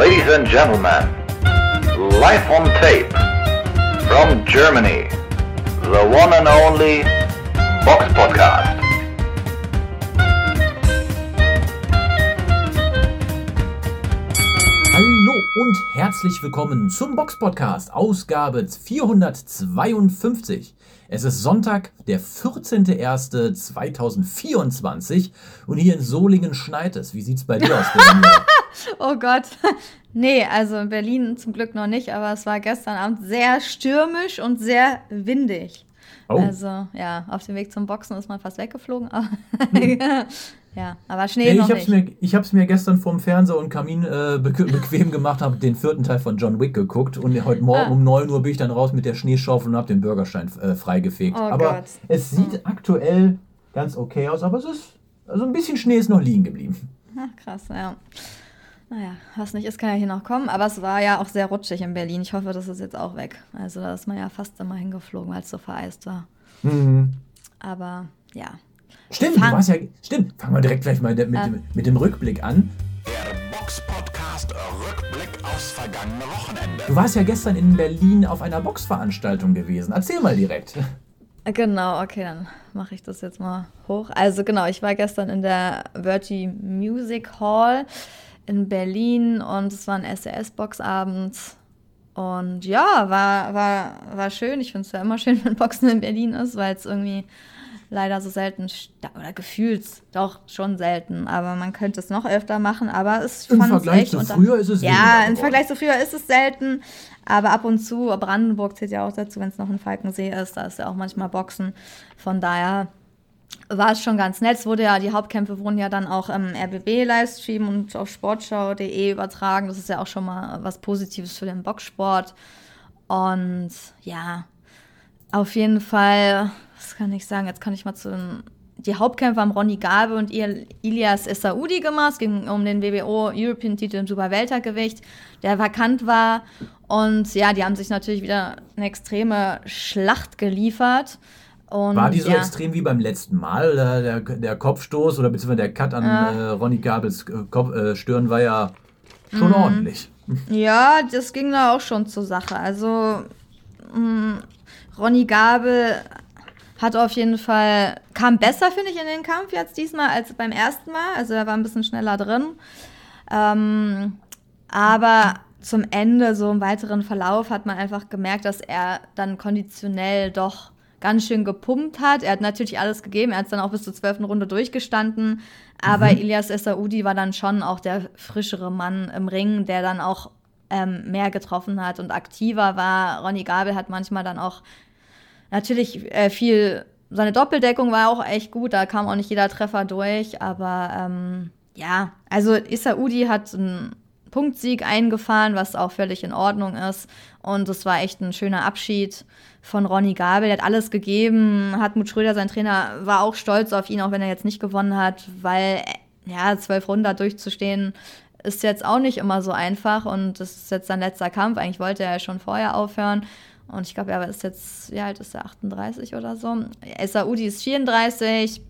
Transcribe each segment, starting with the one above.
Ladies and gentlemen, live on tape from Germany, the one and only Box Podcast. Hallo und herzlich willkommen zum Box Podcast, Ausgabe 452. Es ist Sonntag, der 14.01.2024 und hier in Solingen schneit es. Wie sieht es bei dir aus? Oh Gott. Nee, also in Berlin zum Glück noch nicht, aber es war gestern Abend sehr stürmisch und sehr windig. Oh. Also ja, auf dem Weg zum Boxen ist man fast weggeflogen. Aber ja, aber Schnee Nee, noch ich habe es nicht. mir, ich hab's mir gestern vorm Fernseher und Kamin äh, bequ bequem gemacht, habe den vierten Teil von John Wick geguckt und heute Morgen Ah. um 9 Uhr bin ich dann raus mit der Schneeschaufel und habe den Bürgerstein äh, freigefegt. Oh aber Gott. es sieht aktuell ganz okay aus, aber es ist, also ein bisschen Schnee ist noch liegen geblieben. Ach, krass, ja. Naja, was nicht ist, kann ja hier noch kommen. Aber es war ja auch sehr rutschig in Berlin. Ich hoffe, das ist jetzt auch weg. Also da ist man ja fast immer hingeflogen, weil es so vereist war. Mhm. Aber ja. Stimmt, du Fang- warst ja. Stimmt, fangen wir direkt gleich mal mit, Ah. dem, mit dem Rückblick an. Der Box-Podcast Rückblick aufs vergangene Wochenende. Du warst ja gestern in Berlin auf einer Boxveranstaltung gewesen. Erzähl mal direkt. Genau, okay, dann mache ich das jetzt mal hoch. Also genau, ich war gestern in der Virtue Music Hall in Berlin und es war ein SES-Boxabend. Und ja, war, war, war schön. Ich finde es ja immer schön, wenn Boxen in Berlin ist, weil es irgendwie leider so selten, oder gefühlt doch schon selten, aber man könnte es noch öfter machen, aber es Im Vergleich zu früher ist es Ja, im. Vergleich zu früher ist es selten, aber ab und zu, Brandenburg zählt ja auch dazu, wenn es noch ein Falkensee ist, da ist ja auch manchmal Boxen. Von daher war es schon ganz nett. Es wurde ja, die Hauptkämpfe wurden ja dann auch im RBB-Livestream und auf sportschau.de übertragen. Das ist ja auch schon mal was Positives für den Boxsport. Und ja, auf jeden Fall, was kann ich sagen? Jetzt kann ich mal zu den die Hauptkämpfe haben Ronny Gabe und Il Ilias Essaoudi gemacht. Es ging um den WBO European Titel im Superweltergewicht, der vakant war. Und ja, die haben sich natürlich wieder eine extreme Schlacht geliefert. Und, War die so ja, extrem wie beim letzten Mal? Der, der, Kopfstoß oder beziehungsweise der Cut an äh, Ronny Gabels äh, Kopf, äh, Stirn war ja schon Mhm. ordentlich. Ja, das ging da auch schon zur Sache. Also mh, Ronny Gabel hat auf jeden Fall, kam besser, finde ich, in den Kampf jetzt diesmal als beim ersten Mal. Also er war ein bisschen schneller drin. Ähm, aber zum Ende, so im weiteren Verlauf, hat man einfach gemerkt, dass er dann konditionell doch ganz schön gepumpt hat. Er hat natürlich alles gegeben. Er hat es dann auch bis zur zwölften Runde durchgestanden. Aber Ilias Essaoudi war dann schon auch der frischere Mann im Ring, der dann auch ähm, mehr getroffen hat und aktiver war. Ronny Gabel hat manchmal dann auch natürlich äh, viel, seine Doppeldeckung war auch echt gut, da kam auch nicht jeder Treffer durch, aber ähm, ja, also Issa-Udi hat einen Punktsieg eingefahren, was auch völlig in Ordnung ist und es war echt ein schöner Abschied von Ronny Gabel, der hat alles gegeben, Hartmut Schröder, sein Trainer, war auch stolz auf ihn, auch wenn er jetzt nicht gewonnen hat, weil, äh, ja, zwölf Runden da durchzustehen, ist jetzt auch nicht immer so einfach und das ist jetzt sein letzter Kampf. Eigentlich wollte er ja schon vorher aufhören. Und ich glaube, er ist jetzt, wie alt ist er, 38 oder so. Saudi ist 34,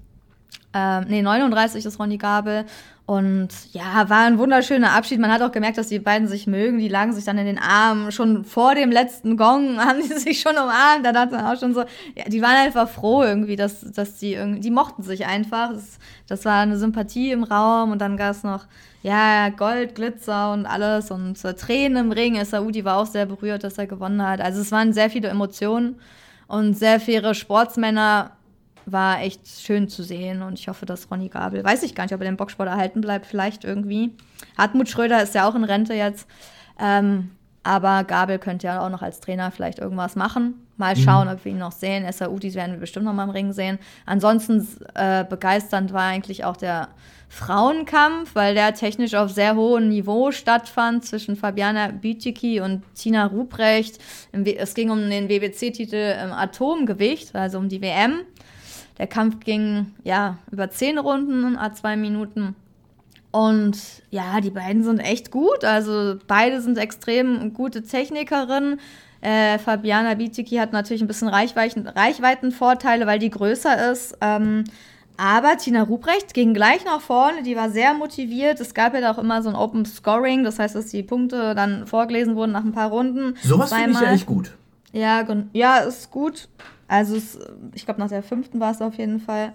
ähm, nee, 39 ist Ronny Gabel. Und ja, war ein wunderschöner Abschied. Man hat auch gemerkt, dass die beiden sich mögen. Die lagen sich dann in den Armen. Schon vor dem letzten Gong haben die sich schon umarmt. Da dachte man auch schon so, ja, die waren einfach froh irgendwie, dass, dass die irgendwie, die mochten sich einfach. Das, das war eine Sympathie im Raum. Und dann gab es noch, ja, Gold, Glitzer und alles. Und äh, Tränen im Ring. Saudi war auch sehr berührt, dass er gewonnen hat. Also es waren sehr viele Emotionen und sehr faire Sportsmänner war echt schön zu sehen und ich hoffe, dass Ronny Gabel, weiß ich gar nicht, ob er den Boxsport erhalten bleibt, vielleicht irgendwie. Hartmut Schröder ist ja auch in Rente jetzt, ähm, aber Gabel könnte ja auch noch als Trainer vielleicht irgendwas machen. Mal schauen, ob wir ihn noch sehen. SAUDis werden wir bestimmt noch mal im Ring sehen. Ansonsten äh, begeisternd war eigentlich auch der Frauenkampf, weil der technisch auf sehr hohem Niveau stattfand zwischen Fabiana Bütiki und Tina Ruprecht. Es ging um den WBC-Titel im Atomgewicht, also um die WM. Der Kampf ging ja über zehn Runden, a zwei Minuten. Und ja, die beiden sind echt gut. Also beide sind extrem gute Technikerinnen. Äh, Fabiana Bitiki hat natürlich ein bisschen Reichweiten, Reichweitenvorteile, weil die größer ist. Ähm, aber Tina Ruprecht ging gleich nach vorne, die war sehr motiviert. Es gab ja da auch immer so ein Open Scoring, das heißt, dass die Punkte dann vorgelesen wurden nach ein paar Runden. Sowas finde ich ja echt gut. Ja, ja, ist gut. Also es, ich glaube, nach der fünften war es auf jeden Fall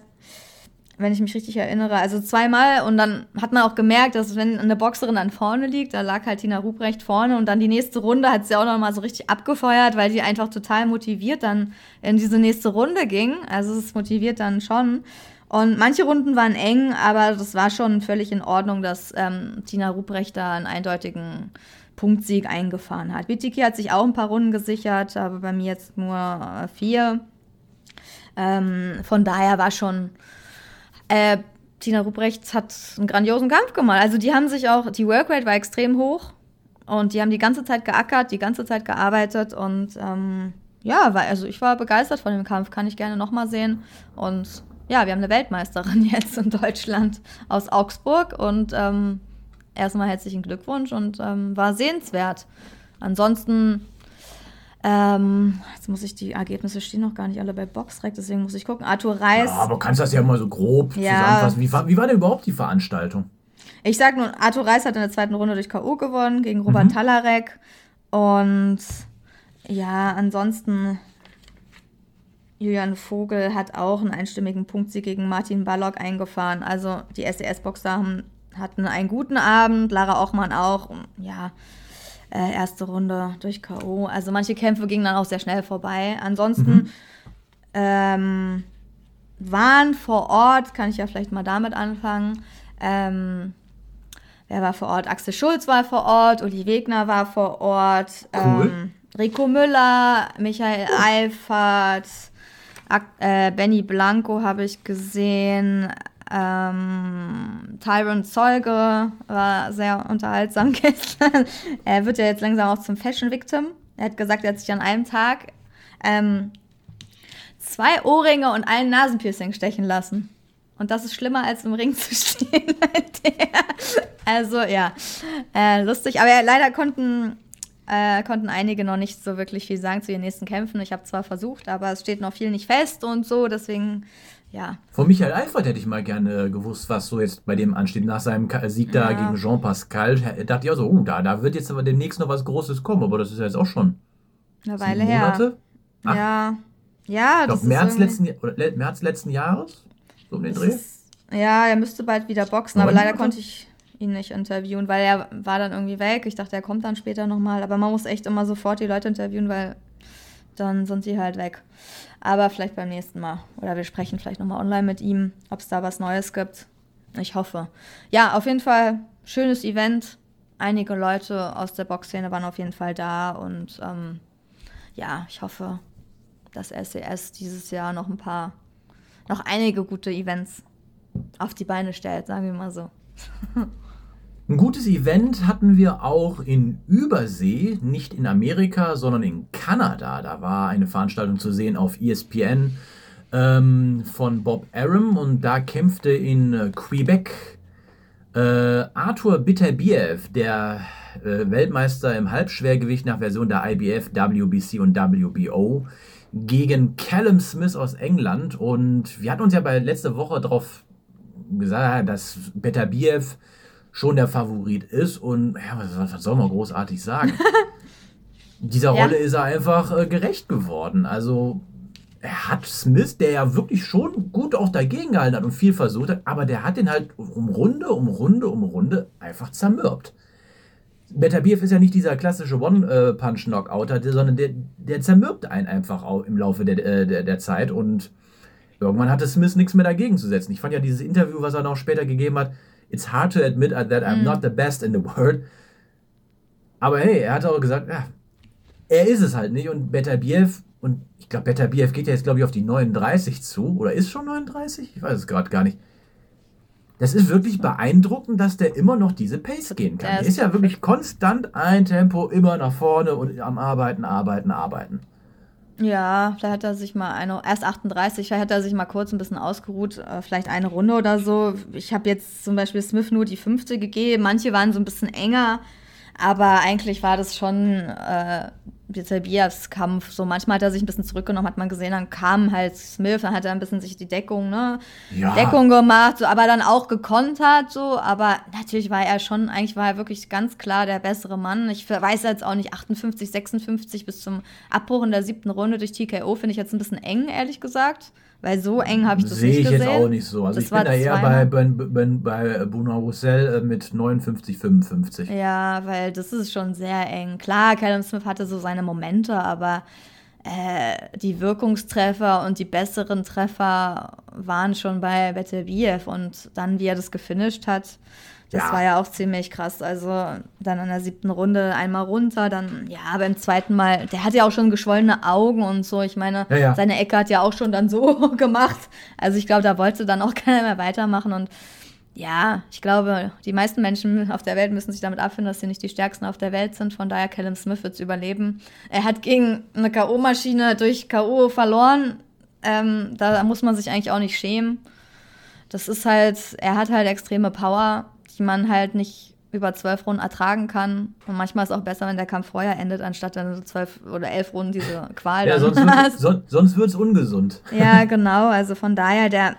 wenn ich mich richtig erinnere. Also zweimal und dann hat man auch gemerkt, dass wenn eine Boxerin dann vorne liegt, da lag halt Tina Ruprecht vorne und dann die nächste Runde hat sie auch noch mal so richtig abgefeuert, weil die einfach total motiviert dann in diese nächste Runde ging. Also es motiviert dann schon. Und manche Runden waren eng, aber das war schon völlig in Ordnung, dass ähm, Tina Ruprecht da einen eindeutigen Punktsieg eingefahren hat. Witiki hat sich auch ein paar Runden gesichert, aber bei mir jetzt nur äh, vier. Ähm, von daher war schon äh, Tina Ruprecht hat einen grandiosen Kampf gemacht. Also die haben sich auch, die Workrate war extrem hoch und die haben die ganze Zeit geackert, die ganze Zeit gearbeitet und ähm, ja, war, also ich war begeistert von dem Kampf, kann ich gerne nochmal sehen. Und ja, wir haben eine Weltmeisterin jetzt in Deutschland aus Augsburg und ähm, erstmal herzlichen Glückwunsch und ähm, war sehenswert. Ansonsten ähm, jetzt muss ich die Ergebnisse stehen noch gar nicht alle bei Boxrec, deswegen muss ich gucken. Arthur Reis. Ja, aber kannst das ja mal so grob ja. zusammenfassen. Wie war, wie war denn überhaupt die Veranstaltung? Ich sag nur, Arthur Reis hat in der zweiten Runde durch K.O. gewonnen gegen Robert mhm. Talarek. Und ja, ansonsten Julian Vogel hat auch einen einstimmigen Punktsieg gegen Martin Ballock eingefahren. Also die SES-Boxer hatten einen guten Abend, Lara Ochmann auch. Ja, äh, erste Runde durch K.O. Also manche Kämpfe gingen dann auch sehr schnell vorbei. Ansonsten mhm. ähm, waren vor Ort, kann ich ja vielleicht mal damit anfangen. Ähm, wer war vor Ort? Axel Schulz war vor Ort, Uli Wegner war vor Ort, cool. ähm, Rico Müller, Michael oh. Eifert, äh, Benny Blanco habe ich gesehen, ähm, Tyron Zeuge war sehr unterhaltsam gestern. er wird ja jetzt langsam auch zum Fashion Victim. Er hat gesagt, er hat sich an einem Tag ähm, zwei Ohrringe und einen Nasenpiercing stechen lassen. Und das ist schlimmer, als im Ring zu stehen. also ja, äh, lustig. Aber ja, leider konnten, äh, konnten einige noch nicht so wirklich viel sagen zu ihren nächsten Kämpfen. Ich habe zwar versucht, aber es steht noch viel nicht fest und so. Deswegen ja. Von Michael Eifert hätte ich mal gerne gewusst, was so jetzt bei dem ansteht. Nach seinem Sieg da ja. gegen Jean Pascal dachte ich auch so, oh, da, da wird jetzt aber demnächst noch was Großes kommen, aber das ist ja jetzt auch schon eine Weile her. Ach, ja. Ja, ich glaube, März, letzten, oder März letzten Jahres, so um den Dreh. Ist, ja, er müsste bald wieder boxen, aber, aber leider konnte ich ihn nicht interviewen, weil er war dann irgendwie weg. Ich dachte, er kommt dann später nochmal, aber man muss echt immer sofort die Leute interviewen, weil dann sind sie halt weg. Aber vielleicht beim nächsten Mal. Oder wir sprechen vielleicht nochmal online mit ihm, ob es da was Neues gibt. Ich hoffe. Ja, auf jeden Fall schönes Event. Einige Leute aus der Boxszene waren auf jeden Fall da und ähm, ja, ich hoffe, dass SES dieses Jahr noch ein paar, noch einige gute Events auf die Beine stellt, sagen wir mal so. Ein gutes Event hatten wir auch in Übersee, nicht in Amerika, sondern in Kanada. Da war eine Veranstaltung zu sehen auf ESPN ähm, von Bob Arum und da kämpfte in äh, Quebec äh, Arthur Bitterbiev, der äh, Weltmeister im Halbschwergewicht nach Version der IBF, WBC und WBO, gegen Callum Smith aus England. Und wir hatten uns ja bei letzter Woche darauf gesagt, dass Bitterbiev schon der Favorit ist. Und ja, was, was soll man großartig sagen? Dieser ja. Rolle ist er einfach äh, gerecht geworden. Also er hat Smith, der ja wirklich schon gut auch dagegen gehalten hat und viel versucht hat, aber der hat den halt um Runde, um Runde, um Runde einfach zermürbt. Betabiev ist ja nicht dieser klassische One-Punch-Knockouter, sondern der, der zermürbt einen einfach auch im Laufe der, äh, der, der Zeit und irgendwann hatte Smith nichts mehr dagegen zu setzen. Ich fand ja dieses Interview, was er noch später gegeben hat, it's hard to admit that I'm mm. not the best in the world. Aber hey, er hat auch gesagt, ja, er ist es halt nicht. Und Betabiev, und ich glaube, Betabiev geht ja jetzt, glaube ich, auf die 39 zu. Oder ist schon 39? Ich weiß es gerade gar nicht. Das ist wirklich beeindruckend, dass der immer noch diese Pace gehen kann. Der ist, ist ja wirklich konstant ein Tempo, immer nach vorne und am Arbeiten, Arbeiten, Arbeiten. Ja, vielleicht hat er sich mal eine, erst 38, vielleicht hat er sich mal kurz ein bisschen ausgeruht, äh, vielleicht eine Runde oder so. Ich habe jetzt zum Beispiel Smith nur die fünfte gegeben, manche waren so ein bisschen enger, Aber eigentlich war das schon äh, Bias Kampf. So manchmal hat er sich ein bisschen zurückgenommen, hat man gesehen, dann kam halt Smith, dann hat er ein bisschen sich die Deckung, ne? Ja. Deckung gemacht, so, aber dann auch gekontert, so. Aber natürlich war er schon, eigentlich war er wirklich ganz klar der bessere Mann. Ich weiß jetzt auch nicht, 58, 56 bis zum Abbruch in der siebten Runde durch TKO finde ich jetzt ein bisschen eng, ehrlich gesagt. Weil so eng habe ich das Sehe nicht ich gesehen. jetzt auch nicht so. Also Das ich bin da eher bei, bei, bei, bei Bruno Roussel äh, mit 59, 55. Ja, weil das ist schon sehr eng. Klar, Callum Smith hatte so seine Momente, aber äh, die Wirkungstreffer und die besseren Treffer waren schon bei Beterbiev und dann, wie er das gefinisht hat, das Ja. war ja auch ziemlich krass. Also dann in der siebten Runde einmal runter, dann ja, beim zweiten Mal, der hat ja auch schon geschwollene Augen und so. Ich meine, Ja, ja. seine Ecke hat ja auch schon dann so gemacht. Also ich glaube, da wollte dann auch keiner mehr weitermachen und ja, ich glaube, die meisten Menschen auf der Welt müssen sich damit abfinden, dass sie nicht die stärksten auf der Welt sind. Von daher, Callum Smith wird es überleben. Er hat gegen eine K.O.-Maschine durch K.O. verloren. Ähm, da muss man sich eigentlich auch nicht schämen. Das ist halt, er hat halt extreme Power, die man halt nicht über zwölf Runden ertragen kann. Und manchmal ist es auch besser, wenn der Kampf vorher endet, anstatt dann so zwölf oder elf Runden diese Qual. Ja, sonst wird, sonst wird's ungesund. Ja, genau. Also von daher, der,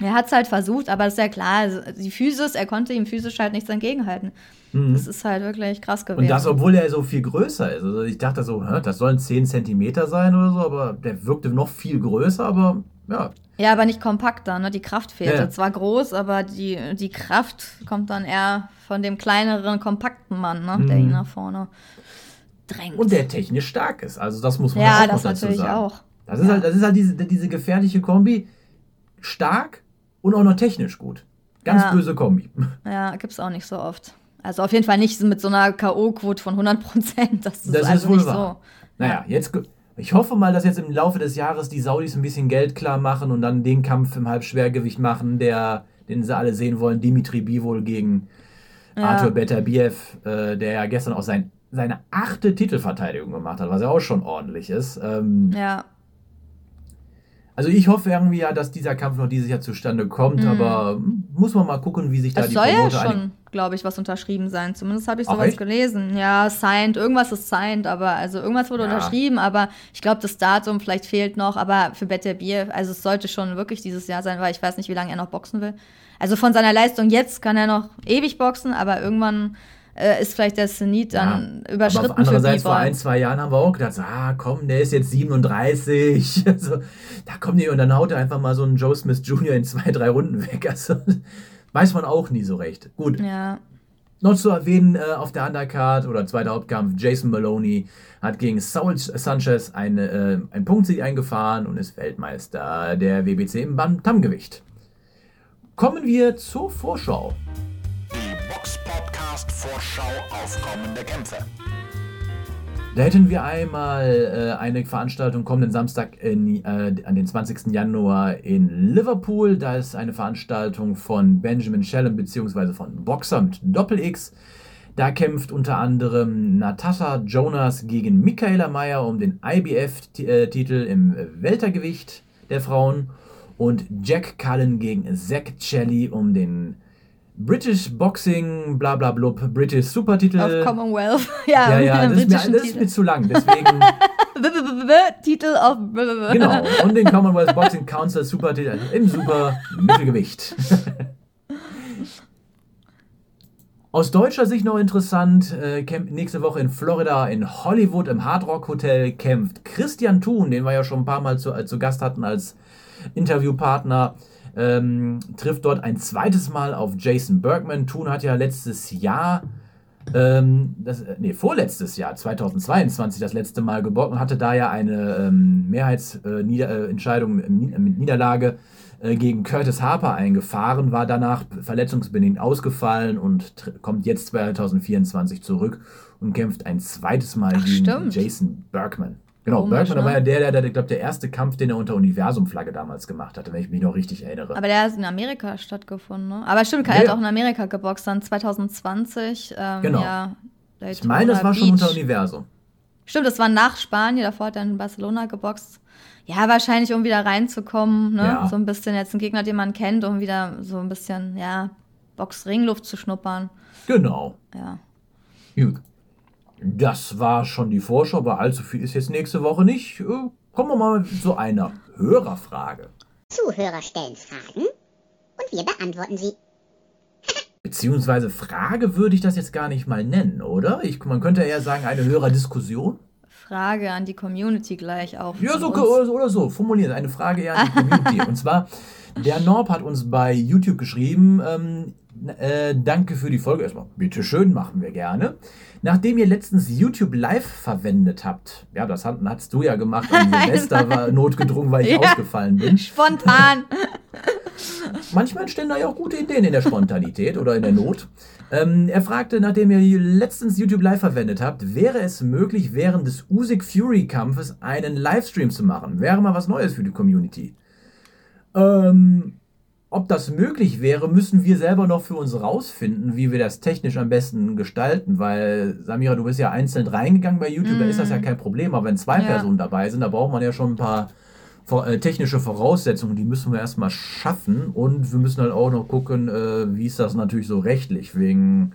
er hat es halt versucht, aber das ist ja klar, also die Physis, er konnte ihm physisch halt nichts entgegenhalten. Das ist halt wirklich krass gewesen. Mhm. Und das, obwohl er so viel größer ist. Also ich dachte so, das sollen 10 Zentimeter sein oder so, aber der wirkte noch viel größer, aber ja. ja, aber nicht kompakter, ne? Die Kraft fehlte. Ja. Zwar groß, aber die, die Kraft kommt dann eher von dem kleineren, kompakten Mann, ne? Der ihn nach vorne drängt. Mhm. Und der technisch stark ist. Also das muss man Ja, auch das dazu natürlich sagen. auch. Das ist Ja. halt, das ist halt diese, diese gefährliche Kombi. Stark und auch noch technisch gut. Ganz Ja. böse Kombi. Ja, gibt's auch nicht so oft. Also auf jeden Fall nicht mit so einer K.O.-Quote von 100 Prozent. Das ist Das also ist wohl nicht wahr. so. Naja, jetzt. Ich hoffe mal, dass jetzt im Laufe des Jahres die Saudis ein bisschen Geld klar machen und dann den Kampf im Halbschwergewicht machen, der, den sie alle sehen wollen. Dimitri Bivol gegen Arthur Beterbiev, äh, der ja gestern auch sein, seine achte Titelverteidigung gemacht hat, was ja auch schon ordentlich ist. Ähm, Ja, Also ich hoffe irgendwie ja, dass dieser Kampf noch dieses Jahr zustande kommt, aber muss man mal gucken, wie sich da Mhm. es die soll ja Promoter einigen. schon, glaube ich, was unterschrieben sein. Zumindest habe ich Ach, sowas echt? gelesen. Ja, signed, irgendwas ist signed, aber also irgendwas wurde Ja. unterschrieben, aber ich glaube, das Datum vielleicht fehlt noch. Aber für Beterbiev, also es sollte schon wirklich dieses Jahr sein, weil ich weiß nicht, wie lange er noch boxen will. Also von seiner Leistung jetzt kann er noch ewig boxen, aber irgendwann äh, ist vielleicht der Zenit dann Ja, überschritten aber andererseits vor ein, zwei Jahren haben wir auch gedacht, ah komm, der ist jetzt 37. Also, da kommt die und dann haut er einfach mal so einen Joe Smith Jr. in zwei, drei Runden weg. Also, weiß man auch nie so recht. Gut, Ja, noch zu erwähnen äh, auf der Undercard oder zweiter Hauptkampf, Jason Maloney hat gegen Saul Sanchez eine, äh, einen Punktsieg eingefahren und ist Weltmeister der WBC im Bantamgewicht. Kommen wir zur Vorschau. Die Box Podcast Vorschau auf kommende Kämpfe. Da hätten wir einmal äh, eine Veranstaltung kommenden Samstag in, äh, an den 20. Januar in Liverpool. Da ist eine Veranstaltung von Benjamin Shellem bzw. von Boxer mit Doppel-X. Da kämpft unter anderem Natascha Jonas gegen Michaela Mayer um den IBF-Titel im Weltergewicht der Frauen und Jack Cullen gegen Zach Chelly um den British Boxing, bla bla blub, British Supertitel. auf Commonwealth. Ja, Ja, ja, das ist, mir, das ist mir zu lang. Deswegen, Titel auf. genau. Und den Commonwealth Boxing Council Supertitel also im Super Mittelgewicht. Aus deutscher Sicht noch interessant, äh, nächste Woche in Florida in Hollywood im Hard Rock Hotel kämpft Christian Thun, den wir ja schon ein paar Mal zu, äh, zu Gast hatten als Interviewpartner, ähm, trifft dort ein zweites Mal auf Jason Bergman. Thun hat ja letztes Jahr ähm, das, äh, nee, vorletztes Jahr, 2022, das letzte Mal und hatte da ja eine ähm, Mehrheitsentscheidung äh, Nieder äh, mit Ni- mit Niederlage äh, gegen Curtis Harper eingefahren, war danach verletzungsbedingt ausgefallen und kommt jetzt 2024 zurück und kämpft ein zweites Mal Ach, gegen stimmt. Jason Bergman. Genau, Komisch, Bergman ne? war ja der, der, der, ich glaube, der erste Kampf, den er unter Universumflagge damals gemacht hatte, wenn ich mich noch richtig erinnere. Aber der hat in Amerika stattgefunden, ne? Aber stimmt, er Ja. hat auch in Amerika geboxt, dann 2020. Ähm, Genau. Ja, ich meine, das war schon unter Universum. Stimmt, das war nach Spanien, davor hat er in Barcelona geboxt. Ja, wahrscheinlich, um wieder reinzukommen, ne? Ja. So ein bisschen jetzt ein Gegner, den man kennt, um wieder so ein bisschen, ja, Box-Ringluft zu schnuppern. Genau. Ja. Gut. Das war schon die Vorschau, aber allzu viel ist jetzt nächste Woche nicht. Äh, Kommen wir mal zu einer Hörerfrage. Zuhörer stellen Fragen und wir beantworten sie. Beziehungsweise Frage würde ich das jetzt gar nicht mal nennen, oder? Ich, man könnte eher sagen, eine Hörerdiskussion. Frage an die Community gleich auch. Ja, so uns. oder so, oder so. Formuliert. Eine Frage eher an die Community. Und zwar, der Norb hat uns bei YouTube geschrieben, ähm, äh, danke für die Folge. Erstmal, bitteschön, machen wir gerne. Nachdem ihr letztens YouTube Live verwendet habt, ja, das hat, hast du ja gemacht, am Silvester war notgedrungen, weil ich Ja. ausgefallen bin. Spontan. Manchmal entstehen da ja auch gute Ideen in der Spontanität oder in der Not. Ähm, er fragte, nachdem ihr letztens YouTube Live verwendet habt, wäre es möglich, während des Usyk Fury Kampfes einen Livestream zu machen? Wäre mal was Neues für die Community. Ähm, ob das möglich wäre, müssen wir selber noch für uns rausfinden, wie wir das technisch am besten gestalten, weil, Samira, du bist ja einzeln reingegangen bei YouTube, da ist das ja kein Problem, aber wenn zwei Ja. Personen dabei sind, da braucht man ja schon ein paar äh, technische Voraussetzungen, die müssen wir erstmal schaffen und wir müssen halt auch noch gucken, äh, wie ist das natürlich so rechtlich, wegen,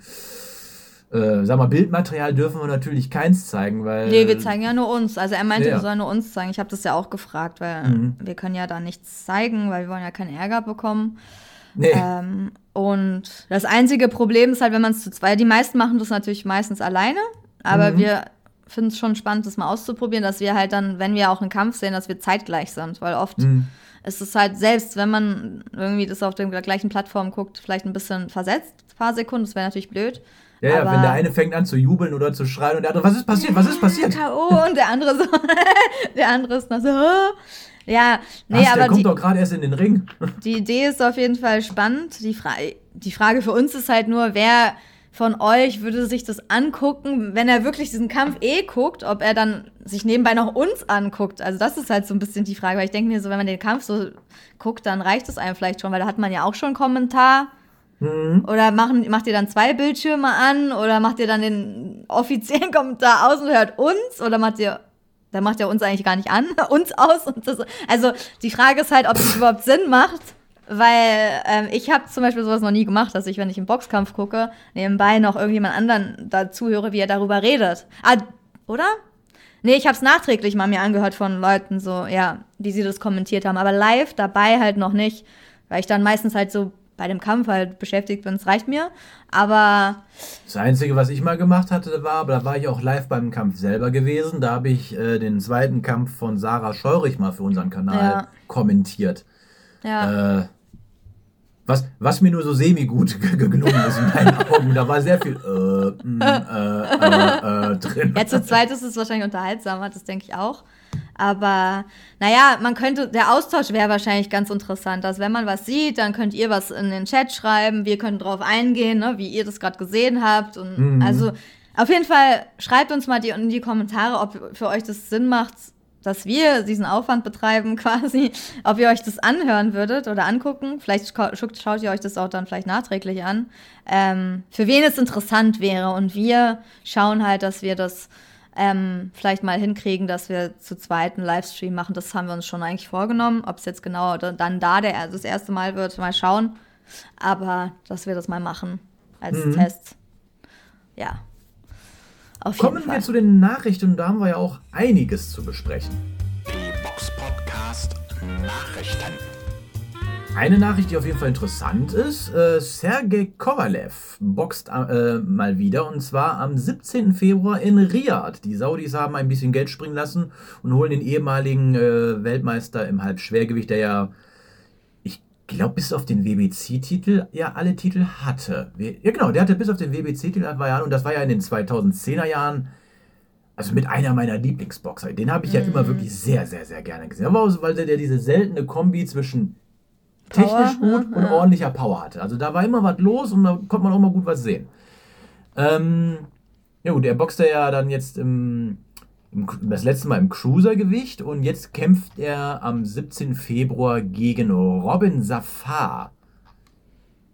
äh, sag mal, Bildmaterial dürfen wir natürlich keins zeigen, weil... Nee, wir zeigen ja nur uns. Also er meinte, Ja. wir sollen nur uns zeigen. Ich habe das ja auch gefragt, weil Mhm. wir können ja da nichts zeigen, weil wir wollen ja keinen Ärger bekommen. Nee. Ähm, und das einzige Problem ist halt, wenn man es zu zweit, die meisten machen das natürlich meistens alleine, aber Mhm. wir finden es schon spannend, das mal auszuprobieren, dass wir halt dann, wenn wir auch einen Kampf sehen, dass wir zeitgleich sind, weil oft Mhm. ist es halt, selbst wenn man irgendwie das auf der gleichen Plattform guckt, vielleicht ein bisschen versetzt, ein paar Sekunden, das wäre natürlich blöd. Ja, ja, wenn der eine fängt an zu jubeln oder zu schreien und der andere, was ist passiert, was ist passiert? K.O. und der andere so, der andere ist noch so, ja, nee, der aber kommt die, doch gerade erst in den Ring. die Idee ist auf jeden Fall spannend. Die, Fra die Frage für uns ist halt nur, wer von euch würde sich das angucken, wenn er wirklich diesen Kampf eh guckt, ob er dann sich nebenbei noch uns anguckt. Also das ist halt so ein bisschen die Frage, weil ich denke mir so, wenn man den Kampf so guckt, dann reicht es einem vielleicht schon, weil da hat man ja auch schon einen Kommentar. Mhm. Oder machen, macht ihr dann zwei Bildschirme an oder macht ihr dann den offiziellen Kommentar aus und hört uns oder macht ihr da macht ihr uns eigentlich gar nicht an, uns aus. Und das, also die Frage ist halt, ob es überhaupt Sinn macht, weil ähm, ich habe zum Beispiel sowas noch nie gemacht, dass ich, wenn ich einen Boxkampf gucke, nebenbei noch irgendjemand anderen dazu höre, wie er darüber redet. Ah, oder? Nee, ich habe es nachträglich mal mir angehört von Leuten, so, ja, wie sie das kommentiert haben. Aber live dabei halt noch nicht, weil ich dann meistens halt so bei dem Kampf halt beschäftigt bin. Es reicht mir. Aber Das Einzige, was ich mal gemacht hatte, war, aber da war ich auch live beim Kampf selber gewesen. Da habe ich äh, den zweiten Kampf von Sarah Scheurich mal für unseren Kanal Ja. kommentiert. ja, Äh, was, was mir nur so semi-gut ge- gelungen ist in meinen Augen. Da war sehr viel äh, mm, äh, äh, äh, drin. Ja, zu zweit ist es wahrscheinlich unterhaltsamer, das denke ich auch. Aber naja, man könnte, der Austausch wäre wahrscheinlich ganz interessant, dass wenn man was sieht, dann könnt ihr was in den Chat schreiben, wir können drauf eingehen, ne, wie ihr das gerade gesehen habt. Und Mhm. also auf jeden Fall schreibt uns mal die, in die Kommentare, ob für euch das Sinn macht, dass wir diesen Aufwand betreiben quasi, ob ihr euch das anhören würdet oder angucken. Vielleicht scha- schaut schaut ihr euch das auch dann vielleicht nachträglich an. Ähm, für wen es interessant wäre. Und wir schauen halt, dass wir das ähm, vielleicht mal hinkriegen, dass wir zu zweit einen Livestream machen. Das haben wir uns schon eigentlich vorgenommen. Ob es jetzt genau oder dann da der, das erste Mal wird, mal schauen. Aber dass wir das mal machen als Mhm. Test. Ja. Auf jeden Kommen Fall. wir zu den Nachrichten. Da haben wir ja auch einiges zu besprechen. Die Box Podcast Nachrichten. Eine Nachricht, die auf jeden Fall interessant ist, äh, Sergei Kovalev boxt äh, mal wieder und zwar am 17. Februar in Riyadh. Die Saudis haben ein bisschen Geld springen lassen und holen den ehemaligen äh, Weltmeister im Halbschwergewicht, der ja, ich glaube, bis auf den WBC-Titel ja alle Titel hatte. Ja genau, der hatte bis auf den WBC-Titel war ja, und das war ja in den 2010er Jahren also mit einer meiner Lieblingsboxer. Den habe ich ja immer wirklich sehr, sehr, sehr gerne gesehen. Aber auch, weil der diese seltene Kombi zwischen technisch Power, gut und ordentlicher Power hatte. Also da war immer was los und da konnte man auch mal gut was sehen. Ähm, ja gut, er boxte ja dann jetzt im, im, das letzte Mal im Cruisergewicht und jetzt kämpft er am 17. Februar gegen Robin Safar.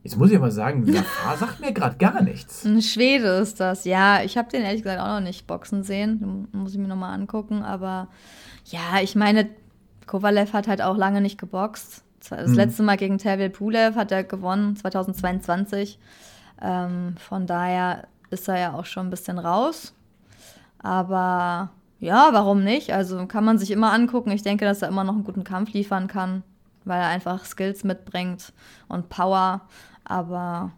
Jetzt muss ich mal sagen, Safar sagt mir gerade gar nichts. Ein Schwede ist das, ja. Ich habe den ehrlich gesagt auch noch nicht boxen sehen. Muss ich mir nochmal angucken. Aber ja, ich meine, Kovalev hat halt auch lange nicht geboxt. Das Mhm. letzte Mal gegen Tervel Pulev hat er gewonnen, 2022. Ähm, von daher ist er ja auch schon ein bisschen raus. Aber ja, warum nicht? Also kann man sich immer angucken. Ich denke, dass er immer noch einen guten Kampf liefern kann, weil er einfach Skills mitbringt und Power. Aber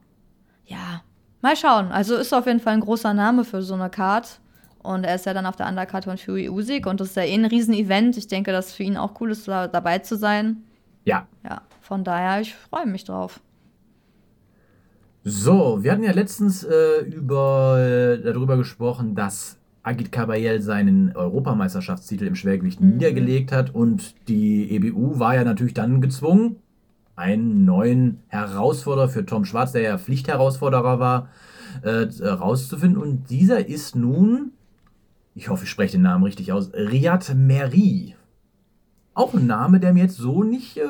ja, mal schauen. Also ist auf jeden Fall ein großer Name für so eine Card. Und er ist ja dann auf der Undercard von Fury Usyk und das ist ja eh ein Riesen-Event. Ich denke, dass für ihn auch cool ist, da dabei zu sein. Ja. Ja, von daher, ich freue mich drauf. So, wir hatten ja letztens äh, über, äh, darüber gesprochen, dass Agit Kabayel seinen Europameisterschaftstitel im Schwergewicht niedergelegt hat und die EBU war ja natürlich dann gezwungen, einen neuen Herausforderer für Tom Schwarz, der ja Pflichtherausforderer war, äh, rauszufinden. Und dieser ist nun, ich hoffe, ich spreche den Namen richtig aus, Riyad Meri. Auch ein Name, der mir jetzt so nicht äh,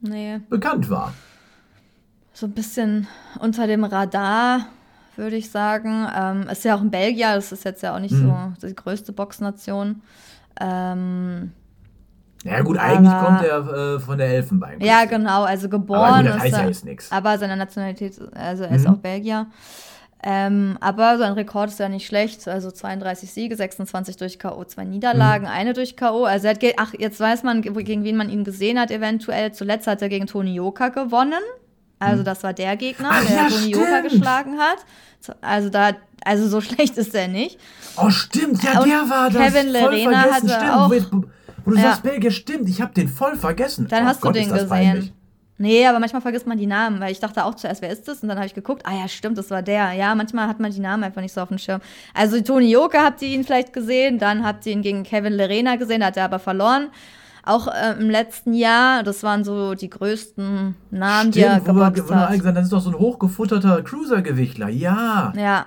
Nee, bekannt war. so ein bisschen unter dem Radar, würde ich sagen. Ähm, ist ja auch in Belgien, das ist jetzt ja auch nicht Mhm. so die größte Boxnation. Ähm, Ja gut, eigentlich Aber- kommt er äh, von der Elfenbeinküste. ja, genau, also Aber geboren gut, das ist ja er. nichts. Aber seine Nationalität, also er ist Mhm. auch Belgier. Ähm, aber sein Rekord ist ja nicht schlecht. Also 32 Siege, 26 durch K.O., zwei Niederlagen, Mhm. eine durch K.O. Also er hat, ach, jetzt weiß man, ge- gegen wen man ihn gesehen hat, eventuell. Zuletzt hat er gegen Toni Joka gewonnen. Also das war der Gegner, Mhm. Ach der ja, Toni Joka geschlagen hat. Also da, also so schlecht ist er nicht. Oh, stimmt, ja, Und der war das. Kevin Lerena hatte stimmt. auch- Wo, du Ja. sagst, Belgier, stimmt, ich habe den voll vergessen. Dann oh hast Gott, du den gesehen. peinlich. Nee, aber manchmal vergisst man die Namen, weil ich dachte auch zuerst, wer ist das? Und dann habe ich geguckt, ah ja, stimmt, das war der. Ja, manchmal hat man die Namen einfach nicht so auf dem Schirm. Also Toni Joka habt ihr ihn vielleicht gesehen, dann habt ihr ihn gegen Kevin Lerena gesehen, da hat er aber verloren. Auch äh, im letzten Jahr, das waren so die größten Namen, die er Stimmt, wo wir, geboxt wir hat. gesagt, das ist doch so ein hochgefutterter Cruisergewichtler. Ja, Ja,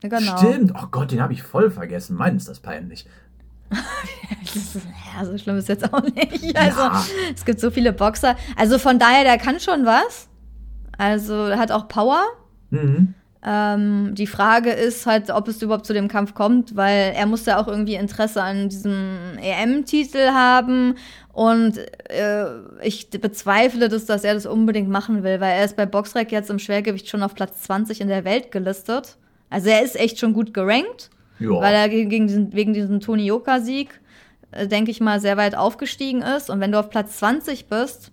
genau. stimmt. Oh Gott, den habe ich voll vergessen. Mein ist das peinlich. Ist, ja, so schlimm ist jetzt auch nicht. Also, Ja. es gibt so viele Boxer. Also von daher, der kann schon was. Also er hat auch Power. Mhm. Ähm, die Frage ist halt, ob es überhaupt zu dem Kampf kommt, weil er muss ja auch irgendwie Interesse an diesem EM-Titel haben. Und äh, ich bezweifle das, dass er das unbedingt machen will, weil er ist bei Boxrec jetzt im Schwergewicht schon auf Platz 20 in der Welt gelistet. Also er ist echt schon gut gerankt, Ja. weil er gegen, diesen, wegen diesem Toni Joka-Sieg, äh, denke ich mal, sehr weit aufgestiegen ist. Und wenn du auf Platz 20 bist,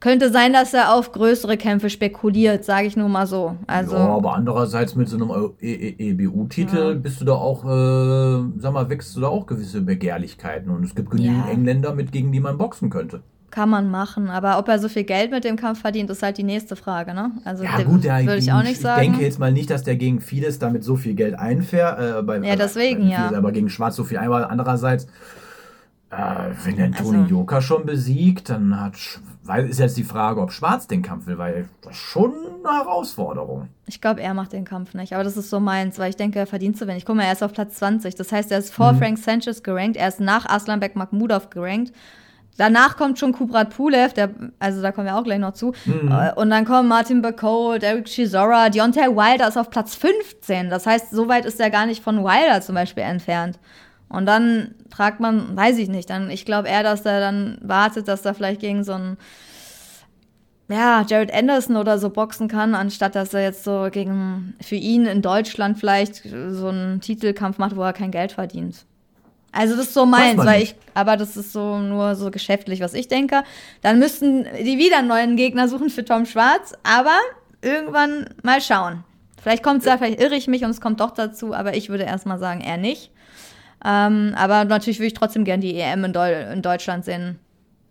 könnte sein, dass er auf größere Kämpfe spekuliert, sage ich nur mal so. Also, ja, aber andererseits mit so einem Eu- E- E- EBU-Titel Ja. bist du da auch, äh, sag mal, wächst du da auch gewisse Begehrlichkeiten. Und es gibt genügend Ja. Engländer, mit gegen die man boxen könnte. Kann man machen, aber ob er so viel Geld mit dem Kampf verdient, ist halt die nächste Frage, ne? Also Ja, gut, der würde ich auch nicht sagen. Ich denke jetzt mal nicht, dass der gegen vieles damit so viel Geld einfährt. Äh, bei, Ja, deswegen, bei ja. Aber gegen Schwarz so viel einmal. Andererseits, äh, wenn der Toni Also- Joka schon besiegt, dann hat. Weil ist jetzt die Frage, ob Schwarz den Kampf will, weil das ist schon eine Herausforderung. Ich glaube, er macht den Kampf nicht, aber das ist so meins, weil ich denke, er verdient zu wenig. Guck mal, er ist auf Platz 20. Das heißt, er ist vor Mhm. Frank Sanchez gerankt, er ist nach Aslanbek Makhmudov gerankt. Danach kommt schon Kubrat Pulev, der, also da kommen wir auch gleich noch zu. Mhm. Äh, Und dann kommen Martin Bacot, Derek Chisora, Deontay Wilder ist auf Platz 15. Das heißt, so weit ist er gar nicht von Wilder zum Beispiel entfernt. Und dann fragt man, weiß ich nicht, dann, ich glaube eher, dass er dann wartet, dass er vielleicht gegen so einen ja, Jared Anderson oder so boxen kann, anstatt dass er jetzt so gegen für ihn in Deutschland vielleicht so einen Titelkampf macht, wo er kein Geld verdient. Also das ist so meins, weil ich, aber das ist so nur so geschäftlich, was ich denke. Dann müssten die wieder einen neuen Gegner suchen für Tom Schwarz, aber irgendwann mal schauen. Vielleicht kommt es ja, vielleicht irre ich mich und es kommt doch dazu, aber ich würde erstmal sagen, eher nicht. Ähm, aber natürlich würde ich trotzdem gern die EM in, Deu in Deutschland sehen.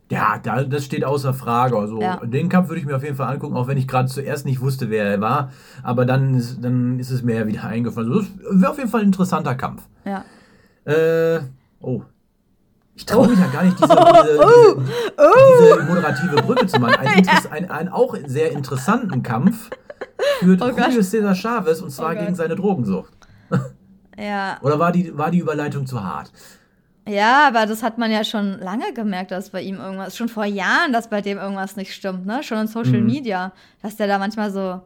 Ja, da, das steht außer Frage. Also Ja. den Kampf würde ich mir auf jeden Fall angucken, auch wenn ich gerade zuerst nicht wusste, wer er war. Aber dann ist, dann ist es mir ja wieder eingefallen. Also, das wäre auf jeden Fall ein interessanter Kampf. Ja. Äh, oh. Ich traue mich ja gar nicht, diese, diese, diese, diese moderative Brücke zu machen. Ein, Interess- ein, einen auch sehr interessanten Kampf führt Oh. Julio Cesar Chavez und zwar Oh gegen seine Drogensucht. Ja, Oder war die, war die Überleitung zu hart? Ja, aber das hat man ja schon lange gemerkt, dass bei ihm irgendwas, schon vor Jahren, dass bei dem irgendwas nicht stimmt, ne? Schon in Social Mhm. Media, dass der da manchmal so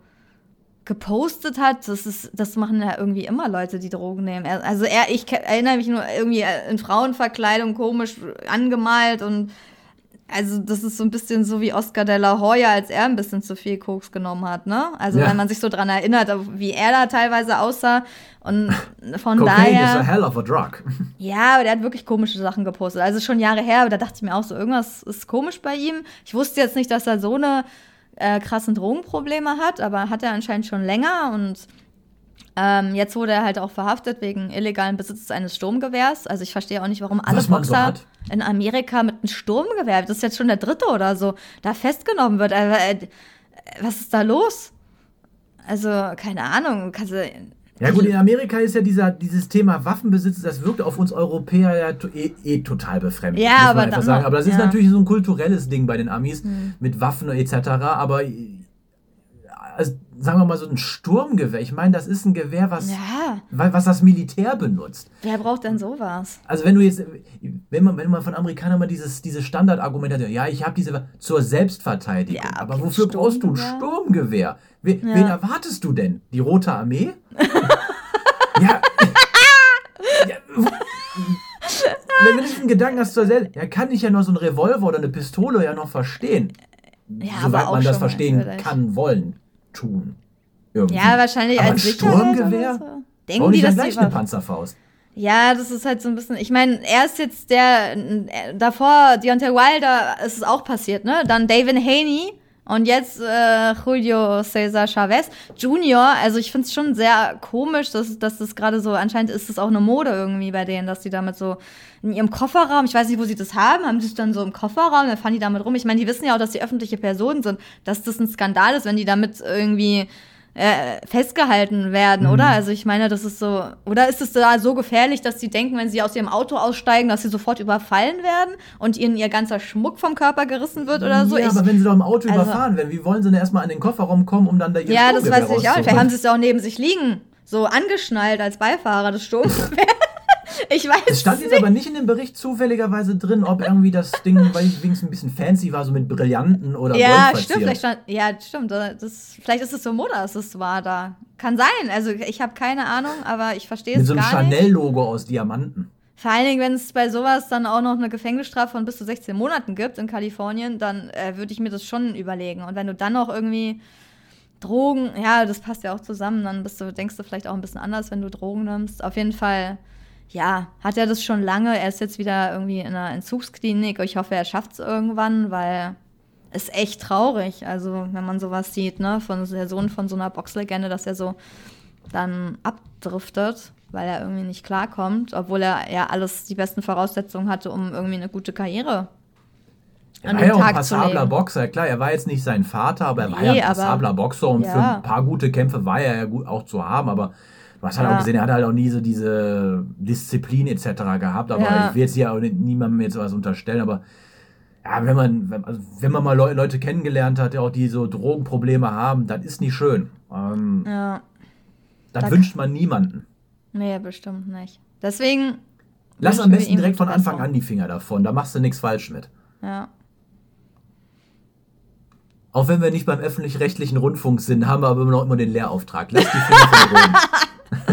gepostet hat. Das ist, das machen ja irgendwie immer Leute, die Drogen nehmen. Also er, ich erinnere mich nur irgendwie in Frauenverkleidung komisch angemalt und also das ist so ein bisschen so wie Oscar de la Hoya, als er ein bisschen zu viel Koks genommen hat, ne? Also Ja. wenn man sich so dran erinnert, wie er da teilweise aussah. Und von Cocaine is a daher. hell of a drug. Ja, aber der hat wirklich komische Sachen gepostet. Also schon Jahre her, aber da dachte ich mir auch so, irgendwas ist komisch bei ihm. Ich wusste jetzt nicht, dass er so eine äh, krassen Drogenprobleme hat, aber hat er anscheinend schon länger und ähm, jetzt wurde er halt auch verhaftet wegen illegalen Besitzes eines Sturmgewehrs. Also ich verstehe auch nicht, warum alle so Boxer hat. in Amerika mit einem Sturmgewehr, das ist jetzt schon der dritte oder so, da festgenommen wird. Also, äh, was ist da los? Also, keine Ahnung. Kannst du, Ja gut, in Amerika ist ja dieser, dieses Thema Waffenbesitz, das wirkt auf uns Europäer ja eh, eh total befremdlich, Ja, aber dann sagen. Aber das ist ja. Hm. natürlich so ein kulturelles Ding bei den Amis mit Waffen etc. Aber also, sagen wir mal so ein Sturmgewehr, ich meine, das ist ein Gewehr, was, ja, wa- was das Militär benutzt. wer braucht denn sowas? Also wenn du jetzt, wenn man, wenn man von Amerikanern mal dieses, dieses Standardargument hat, ja, ich habe diese zur Selbstverteidigung. Ja, aber wofür brauchst du ein Sturmgewehr? Sturmgewehr? We, Ja. Wen erwartest du denn? Die Rote Armee? ja. ja. Wenn du diesen Gedanken hast zur Selbst, ja, kann ich ja noch so ein Revolver oder eine Pistole ja noch verstehen. Ja, soweit man das verstehen kann, wollen, tun. Irgendwie. Ja, wahrscheinlich Aber als ein Sturmgewehr? so. Denken die, nicht dann dass gleich die eine Panzerfaust? Ja, das ist halt so ein bisschen. Ich meine, er ist jetzt der. äh, Davor, Deontay Wilder, ist es auch passiert, ne? Dann David Haney und jetzt äh, Julio Cesar Chavez Jr. Also, ich finde es schon sehr komisch, dass, dass das gerade so. Anscheinend ist es auch eine Mode irgendwie bei denen, dass die damit so in ihrem Kofferraum, ich weiß nicht, wo sie das haben, haben sie es dann so im Kofferraum, dann fahren die damit rum. Ich meine, die wissen ja auch, dass die öffentliche Personen sind, dass das ein Skandal ist, wenn die damit irgendwie äh, festgehalten werden, oder? Also ich meine, das ist so, oder ist es da so gefährlich, dass sie denken, wenn sie aus ihrem Auto aussteigen, dass sie sofort überfallen werden und ihnen ihr ganzer Schmuck vom Körper gerissen wird oder so? Ja, ich, aber wenn sie doch im Auto also- überfahren werden, wie wollen sie denn erstmal an den Kofferraum kommen, um dann da ihr ja, das weiß ich auch. Vielleicht haben sie es ja auch neben sich liegen, so angeschnallt als Beifahrer des Sturmgewehr. ich weiß Es stand jetzt aber nicht in dem Bericht zufälligerweise drin, ob irgendwie das Ding, weil ich wenigstens ein bisschen fancy war, so mit Brillanten oder Ja, stimmt, vielleicht stand, ja, stimmt. Das, vielleicht ist es so Mode, dass es war da. Kann sein. Also ich habe keine Ahnung, aber ich verstehe Mit es so einem gar nicht. Chanel-Logo aus Diamanten. Vor allen Dingen, wenn es bei sowas dann auch noch eine Gefängnisstrafe von bis zu 16 Monaten gibt in Kalifornien, dann äh, würde ich mir das schon überlegen. Und wenn du dann noch irgendwie Drogen, ja, das passt ja auch zusammen, dann bist du, denkst du vielleicht auch ein bisschen anders, wenn du Drogen nimmst. Auf jeden Fall, ja, hat er das schon lange. Er ist jetzt wieder irgendwie in einer Entzugsklinik. Ich hoffe, er schafft es irgendwann, weil es echt traurig. Also, wenn man sowas sieht, ne, von der Sohn von so einer Boxlegende, dass er so dann abdriftet, weil er irgendwie nicht klarkommt, obwohl er ja alles die besten Voraussetzungen hatte, um irgendwie eine gute Karriere Er war ja auch ein passabler. Boxer. Klar, er war jetzt nicht sein Vater, aber er war Nee, ja ein passabler Boxer und für ja. ein paar gute Kämpfe war er ja gut auch zu haben, aber du hast halt Ja. auch gesehen, er hat halt auch nie so diese Disziplin etc. gehabt, aber Ja. ich will jetzt hier auch niemandem jetzt was unterstellen, aber ja, wenn man, wenn, also wenn man mal Leu Leute kennengelernt hat, die auch die so Drogenprobleme haben, das ist nicht schön. Ähm, Ja, das Da- wünscht man niemanden. nee, bestimmt nicht. Deswegen. Lass am besten direkt von Anfang an die Finger davon, da machst du nichts falsch mit. Ja. Auch wenn wir nicht beim öffentlich-rechtlichen Rundfunk sind, haben wir aber immer noch immer den Lehrauftrag. Lass die Finger von Drogen.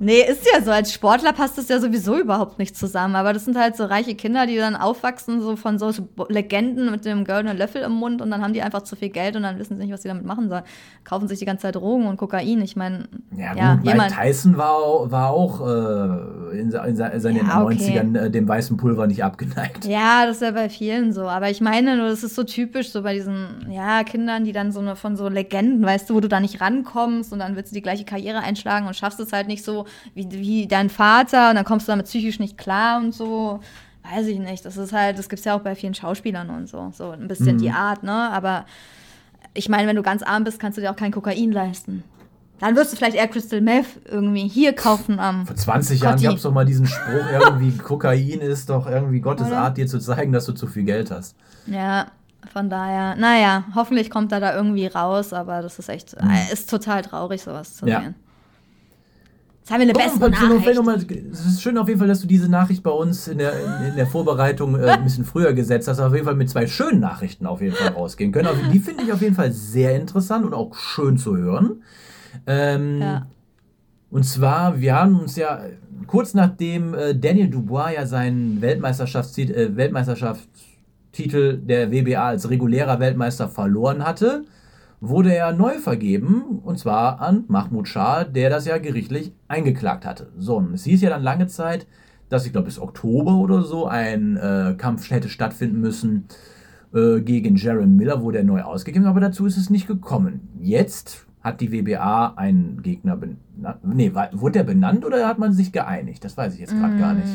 Nee, ist ja so. Als Sportler passt das ja sowieso überhaupt nicht zusammen. Aber das sind halt so reiche Kinder, die dann aufwachsen, so von so Legenden mit dem goldenen Löffel im Mund und dann haben die einfach zu viel Geld und dann wissen sie nicht, was sie damit machen sollen. Kaufen sich die ganze Zeit Drogen und Kokain. Ich meine, Ja, ja, gut, jemand. Tyson war, war auch äh, in, in, se- in seinen Ja, okay. 90ern äh, dem weißen Pulver nicht abgeneigt. Ja, das ist ja bei vielen so. Aber ich meine, nur, das ist so typisch, so bei diesen ja, Kindern, die dann so eine, von so Legenden, weißt du, wo du da nicht rankommst und dann willst du die gleiche Karriere einschlagen und schaffst es halt nicht so wie, wie dein Vater und dann kommst du damit psychisch nicht klar und so. Weiß ich nicht. Das ist halt, das gibt es ja auch bei vielen Schauspielern und so. So ein bisschen Mhm. die Art, ne? Aber ich meine, wenn du ganz arm bist, kannst du dir auch kein Kokain leisten. Dann wirst du vielleicht eher Crystal Meth irgendwie hier kaufen am. Vor 20 Jahren gab es doch mal diesen Spruch, irgendwie Kokain ist doch irgendwie Gottes Oder? Art, dir zu zeigen, dass du zu viel Geld hast. Ja, von daher, naja, hoffentlich kommt er da irgendwie raus, aber das ist echt, äh, ist total traurig, sowas zu Mhm. Ja. sehen. Jetzt haben wir eine Komm, bessere Nachricht. noch mal- Es ist schön auf jeden Fall, dass du diese Nachricht bei uns in der, in, der Vorbereitung äh, ein bisschen früher gesetzt hast. Auf jeden Fall mit zwei schönen Nachrichten auf jeden Fall rausgehen können. Also die finde ich auf jeden Fall sehr interessant und auch schön zu hören. Ähm, Ja. Und zwar, wir haben uns ja kurz nachdem äh, Daniel Dubois ja seinen Weltmeisterschaftstitel, äh, Weltmeisterschaft, Titel der WBA als regulärer Weltmeister verloren hatte, wurde er neu vergeben, und zwar an Mahmoud Shah, der das ja gerichtlich eingeklagt hatte. So, und es hieß ja dann lange Zeit, dass ich glaube bis Oktober oder so ein äh, Kampf hätte stattfinden müssen äh, gegen Jaron Miller, wo der neu ausgegeben, aber dazu ist es nicht gekommen. Jetzt hat die WBA einen Gegner benannt. Nee, war, wurde der benannt oder hat man sich geeinigt? Das weiß ich jetzt gerade gar nicht.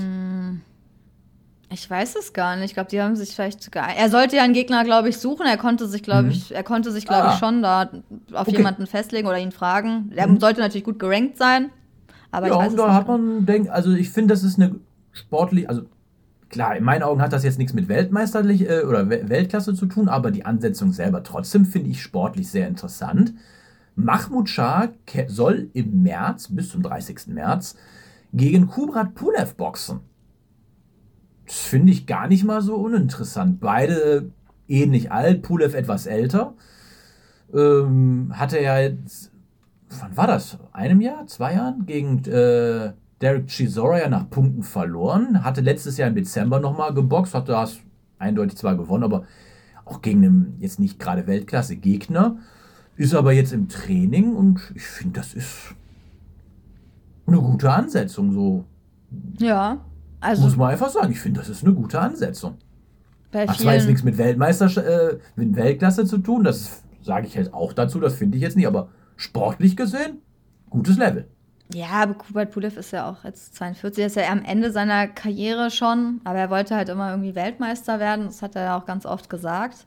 Ich weiß es gar nicht. Ich glaube, die haben sich vielleicht geeinigt. Er sollte ja einen Gegner, glaube ich, suchen. Er konnte sich, glaube Mhm. ich, er konnte sich, glaube Ah. ich, schon da auf Okay. jemanden festlegen oder ihn fragen. Er Mhm. sollte natürlich gut gerankt sein. Aber ja, ich weiß und da hat man denkt, also ich finde, das ist eine sportlich, also klar, in meinen Augen hat das jetzt nichts mit Weltmeisterlich äh, oder We- Weltklasse zu tun, aber die Ansetzung selber trotzdem finde ich sportlich sehr interessant. Mahmoud Shah soll im März, bis zum 30. März, gegen Kubrat Pulev boxen. Das finde ich gar nicht mal so uninteressant. Beide ähnlich alt, Pulev etwas älter. Ähm, hatte ja jetzt, wann war das? Einem Jahr, zwei Jahren? Gegen äh, Derek Chisora ja nach Punkten verloren. Hatte letztes Jahr im Dezember nochmal geboxt, hat das eindeutig zwar gewonnen, aber auch gegen einen jetzt nicht gerade Weltklasse-Gegner. Ist aber jetzt im Training und ich finde, das ist eine gute Ansetzung. So Ja. Also muss man einfach sagen. Ich finde, das ist eine gute Ansetzung. bei Hat zwar jetzt nichts mit Weltmeister, äh, mit Weltklasse zu tun, das sage ich jetzt auch dazu, das finde ich jetzt nicht, aber sportlich gesehen, gutes Level. Ja, aber Kubert Pulev ist ja auch jetzt 42, er ist ja am Ende seiner Karriere schon, aber er wollte halt immer irgendwie Weltmeister werden, das hat er ja auch ganz oft gesagt.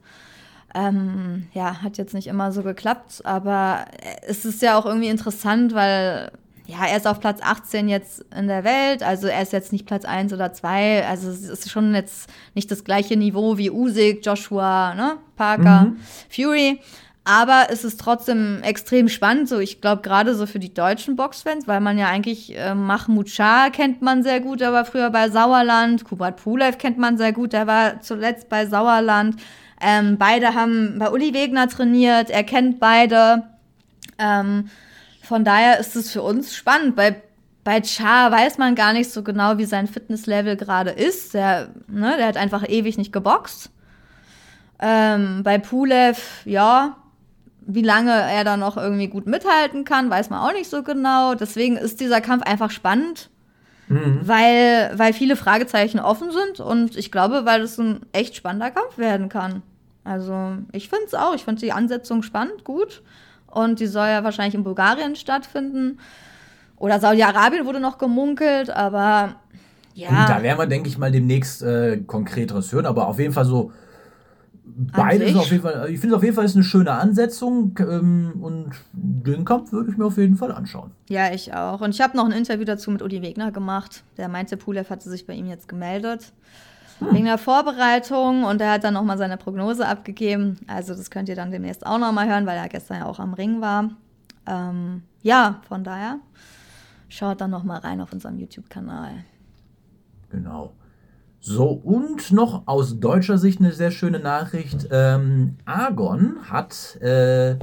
Ähm, ja, hat jetzt nicht immer so geklappt, aber es ist ja auch irgendwie interessant, weil ja, er ist auf Platz 18 jetzt in der Welt, also er ist jetzt nicht Platz 1 oder 2, also es ist schon jetzt nicht das gleiche Niveau wie Usyk, Joshua, ne, Parker, Mhm. Fury. Aber es ist trotzdem extrem spannend, so ich glaube gerade so für die deutschen Boxfans, weil man ja eigentlich äh, Mahmoud Shah kennt man sehr gut, der war früher bei Sauerland, Kubrat Pulev kennt man sehr gut, der war zuletzt bei Sauerland. Ähm, beide haben bei Uli Wegner trainiert, er kennt beide. Ähm, von daher ist es für uns spannend. Bei, bei Cha weiß man gar nicht so genau, wie sein Fitnesslevel gerade ist. Der, ne, der hat einfach ewig nicht geboxt. Ähm, bei Pulev, ja, wie lange er da noch irgendwie gut mithalten kann, weiß man auch nicht so genau. Deswegen ist dieser Kampf einfach spannend, Mhm. weil, weil viele Fragezeichen offen sind und ich glaube, weil es ein echt spannender Kampf werden kann. Also ich finde es auch, ich finde die Ansetzung spannend, gut. Und die soll ja wahrscheinlich in Bulgarien stattfinden. Oder Saudi-Arabien wurde noch gemunkelt, aber ja. Und da werden wir, denke ich mal, demnächst äh, konkreteres hören, aber auf jeden Fall so. Beides auf jeden Fall, ich finde auf jeden Fall ist eine schöne Ansetzung ähm, und den Kampf würde ich mir auf jeden Fall anschauen. Ja, ich auch. Und ich habe noch ein Interview dazu mit Uli Wegner gemacht. Der meinte, Pulev hatte sich bei ihm jetzt gemeldet. Wegen der Vorbereitung und er hat dann nochmal seine Prognose abgegeben. Also das könnt ihr dann demnächst auch nochmal hören, weil er gestern ja auch am Ring war. Ähm, ja, von daher schaut dann nochmal rein auf unserem YouTube-Kanal. Genau. So, und noch aus deutscher Sicht eine sehr schöne Nachricht. Ähm, Argon hat äh,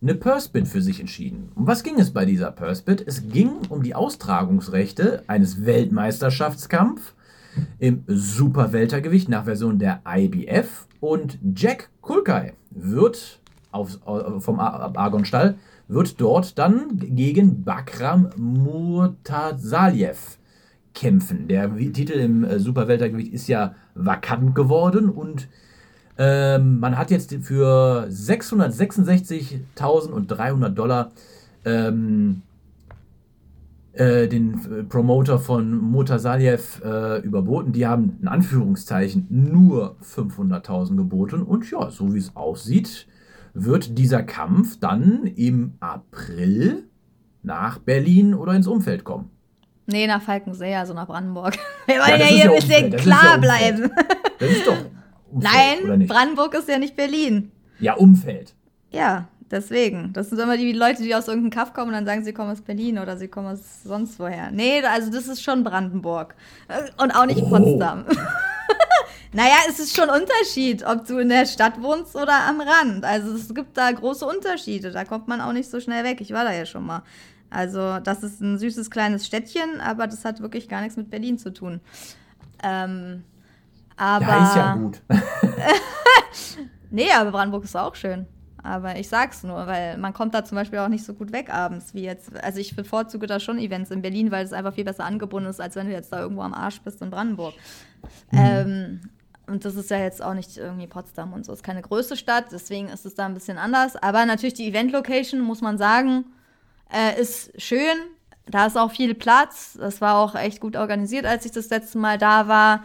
eine Purse-Bid für sich entschieden. Um was ging es bei dieser Purse-Bid? Es ging um die Austragungsrechte eines Weltmeisterschaftskampfs im Superweltergewicht nach Version der IBF. Und Jack Kulkai wird auf, auf, vom Ar- Argon-Stall wird dort dann gegen Bakram Murtasaljev kämpfen. Der Titel im äh, Superweltergewicht ist ja vakant geworden und ähm, man hat jetzt für 666.300 Dollar ähm, äh, den äh, Promoter von Mutasaljev äh, überboten. Die haben in Anführungszeichen nur 500.000 geboten und ja, so wie es aussieht, wird dieser Kampf dann im April nach Berlin oder ins Umfeld kommen. Nee, nach Falkensee, also nach Brandenburg. Wir Ja, wollen ja, ist hier ja ein bisschen das klar ja bleiben. Das ist doch Umfeld, Nein? Brandenburg ist ja nicht Berlin. Ja, Umfeld. Ja, deswegen. Das sind immer die Leute, die aus irgendeinem Kaff kommen und dann sagen, sie kommen aus Berlin oder sie kommen aus sonst woher. Nee, also das ist schon Brandenburg. Äh, Und auch nicht Oh. Potsdam. naja, es ist schon Unterschied, ob du in der Stadt wohnst oder am Rand. Also es gibt da große Unterschiede. Da kommt man auch nicht so schnell weg. Ich war da ja schon mal. Also das ist ein süßes kleines Städtchen, aber das hat wirklich gar nichts mit Berlin zu tun. Ähm, Aber. Ja, ist ja gut. Nee, aber Brandenburg ist auch schön. Aber ich sag's nur, weil man kommt da zum Beispiel auch nicht so gut weg abends wie jetzt. Also ich bevorzuge da schon Events in Berlin, weil es einfach viel besser angebunden ist, als wenn du jetzt da irgendwo am Arsch bist in Brandenburg. Ähm, und das ist ja jetzt auch nicht irgendwie Potsdam und so. Ist keine größte Stadt, deswegen ist es da ein bisschen anders. Aber natürlich die Event-Location, muss man sagen, äh, ist schön. Da ist auch viel Platz. Das war auch echt gut organisiert, als ich das letzte Mal da war.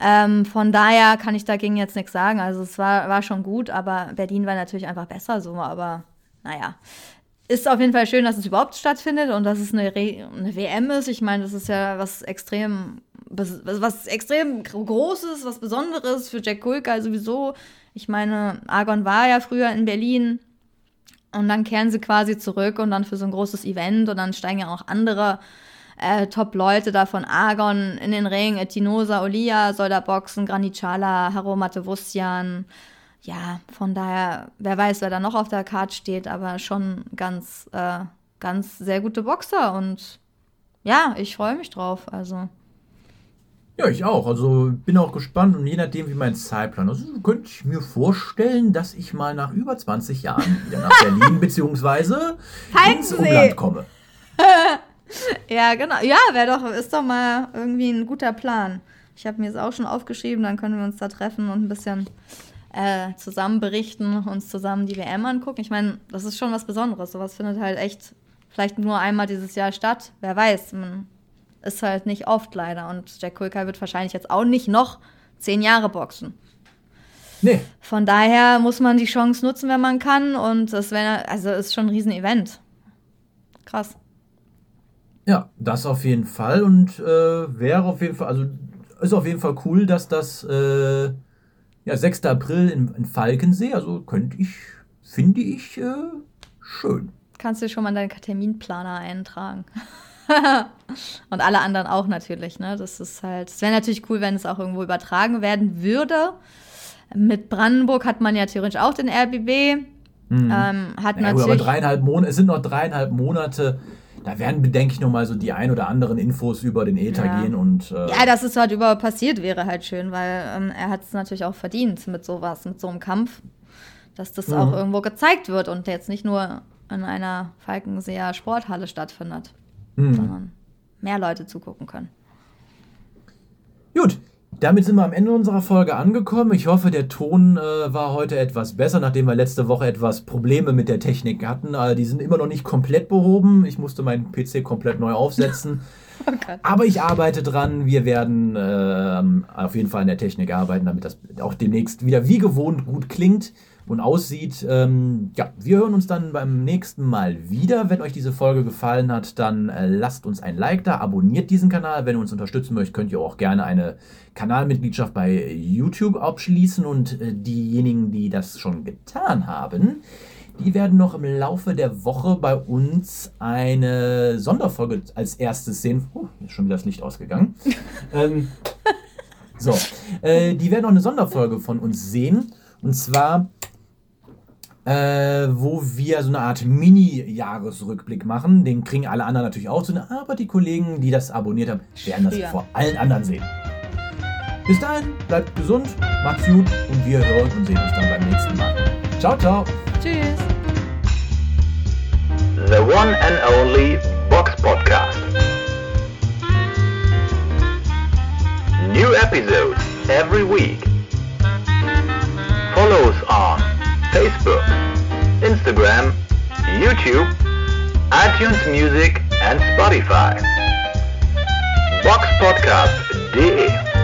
Ähm, von daher kann ich dagegen jetzt nichts sagen. Also es war, war schon gut, aber Berlin war natürlich einfach besser so. Aber naja, ist auf jeden Fall schön, dass es überhaupt stattfindet und dass es eine, Re eine WM ist. Ich meine, das ist ja was extrem, was extrem gro- Großes, was Besonderes für Jack Kulka sowieso. Ich meine, Argon war ja früher in Berlin und dann kehren sie quasi zurück und dann für so ein großes Event und dann steigen ja auch andere äh, Top-Leute da von Argon in den Ring. Etinosa, Olia soll da boxen, Granichala, Haro Matevusian. Ja, von daher, wer weiß, wer da noch auf der Karte steht, aber schon ganz, äh, ganz sehr gute Boxer und ja, ich freue mich drauf. Also, Ja, ich auch. Also bin auch gespannt und je nachdem, wie mein Zeitplan ist, könnte ich mir vorstellen, dass ich mal nach über 20 Jahren wieder nach Berlin beziehungsweise ins. Umland komme. ja, genau. Ja, wäre doch, ist doch mal irgendwie ein guter Plan. Ich habe mir es auch schon aufgeschrieben, dann können wir uns da treffen und ein bisschen äh, zusammen berichten, uns zusammen die WM angucken. Ich meine, das ist schon was Besonderes. Sowas findet halt echt vielleicht nur einmal dieses Jahr statt. Wer weiß, man ist halt nicht oft leider. Und Jack Kulka wird wahrscheinlich jetzt auch nicht noch zehn Jahre boxen. Nee, Von daher muss man die Chance nutzen, wenn man kann. Und das wäre, also ist schon ein Riesen-Event. Krass. Ja, das auf jeden Fall und äh, wäre auf jeden Fall, also ist auf jeden Fall cool, dass das äh, ja, 6. April in, in Falkensee, also könnte ich, finde ich, äh, schön. Kannst du schon mal in deinen Terminplaner eintragen. Und alle anderen auch natürlich, ne? Das ist halt, es wäre natürlich cool, wenn es auch irgendwo übertragen werden würde. Mit Brandenburg hat man ja theoretisch auch den RBB. Mhm. Ähm, hat Ja, gut, aber natürlich. dreieinhalb Monate, es sind noch dreieinhalb Monate. Da werden, denke ich, noch mal so die ein oder anderen Infos über den Ether Ja. gehen und äh, ja, dass es halt überhaupt passiert, wäre halt schön, weil ähm, er hat es natürlich auch verdient mit sowas, mit so einem Kampf, dass das Mhm. auch irgendwo gezeigt wird und jetzt nicht nur in einer Falkenseer Sporthalle stattfindet, Mhm. sondern mehr Leute zugucken können. Gut, damit sind wir am Ende unserer Folge angekommen. Ich hoffe, der Ton äh, war heute etwas besser, nachdem wir letzte Woche etwas Probleme mit der Technik hatten. Äh, die sind immer noch nicht komplett behoben. Ich musste meinen PC komplett neu aufsetzen. Oh. Aber ich arbeite dran. Wir werden ähm, auf jeden Fall an der Technik arbeiten, damit das auch demnächst wieder wie gewohnt gut klingt und aussieht. Ähm, ja, wir hören uns dann beim nächsten Mal wieder. Wenn euch diese Folge gefallen hat, dann äh, lasst uns ein Like da, abonniert diesen Kanal. Wenn ihr uns unterstützen möchtet, könnt ihr auch gerne eine Kanalmitgliedschaft bei YouTube abschließen. Und äh, diejenigen, die das schon getan haben, die werden noch im Laufe der Woche bei uns eine Sonderfolge als erstes sehen. Oh, ist schon wieder das Licht ausgegangen. ähm, so, äh, die werden noch eine Sonderfolge von uns sehen. Und zwar, äh, wo wir so eine Art Mini-Jahresrückblick machen. Den kriegen alle anderen natürlich auch zu. Aber die Kollegen, die das abonniert haben, werden das Früher. vor allen anderen sehen. Bis dahin, bleibt gesund, macht's gut und wir hören und sehen uns dann beim nächsten Mal. Ciao, ciao. Tschüss. The one and only Box Podcast. New episodes every week. Follow us on Facebook, Instagram, YouTube, iTunes Music and Spotify. Boxpodcast.de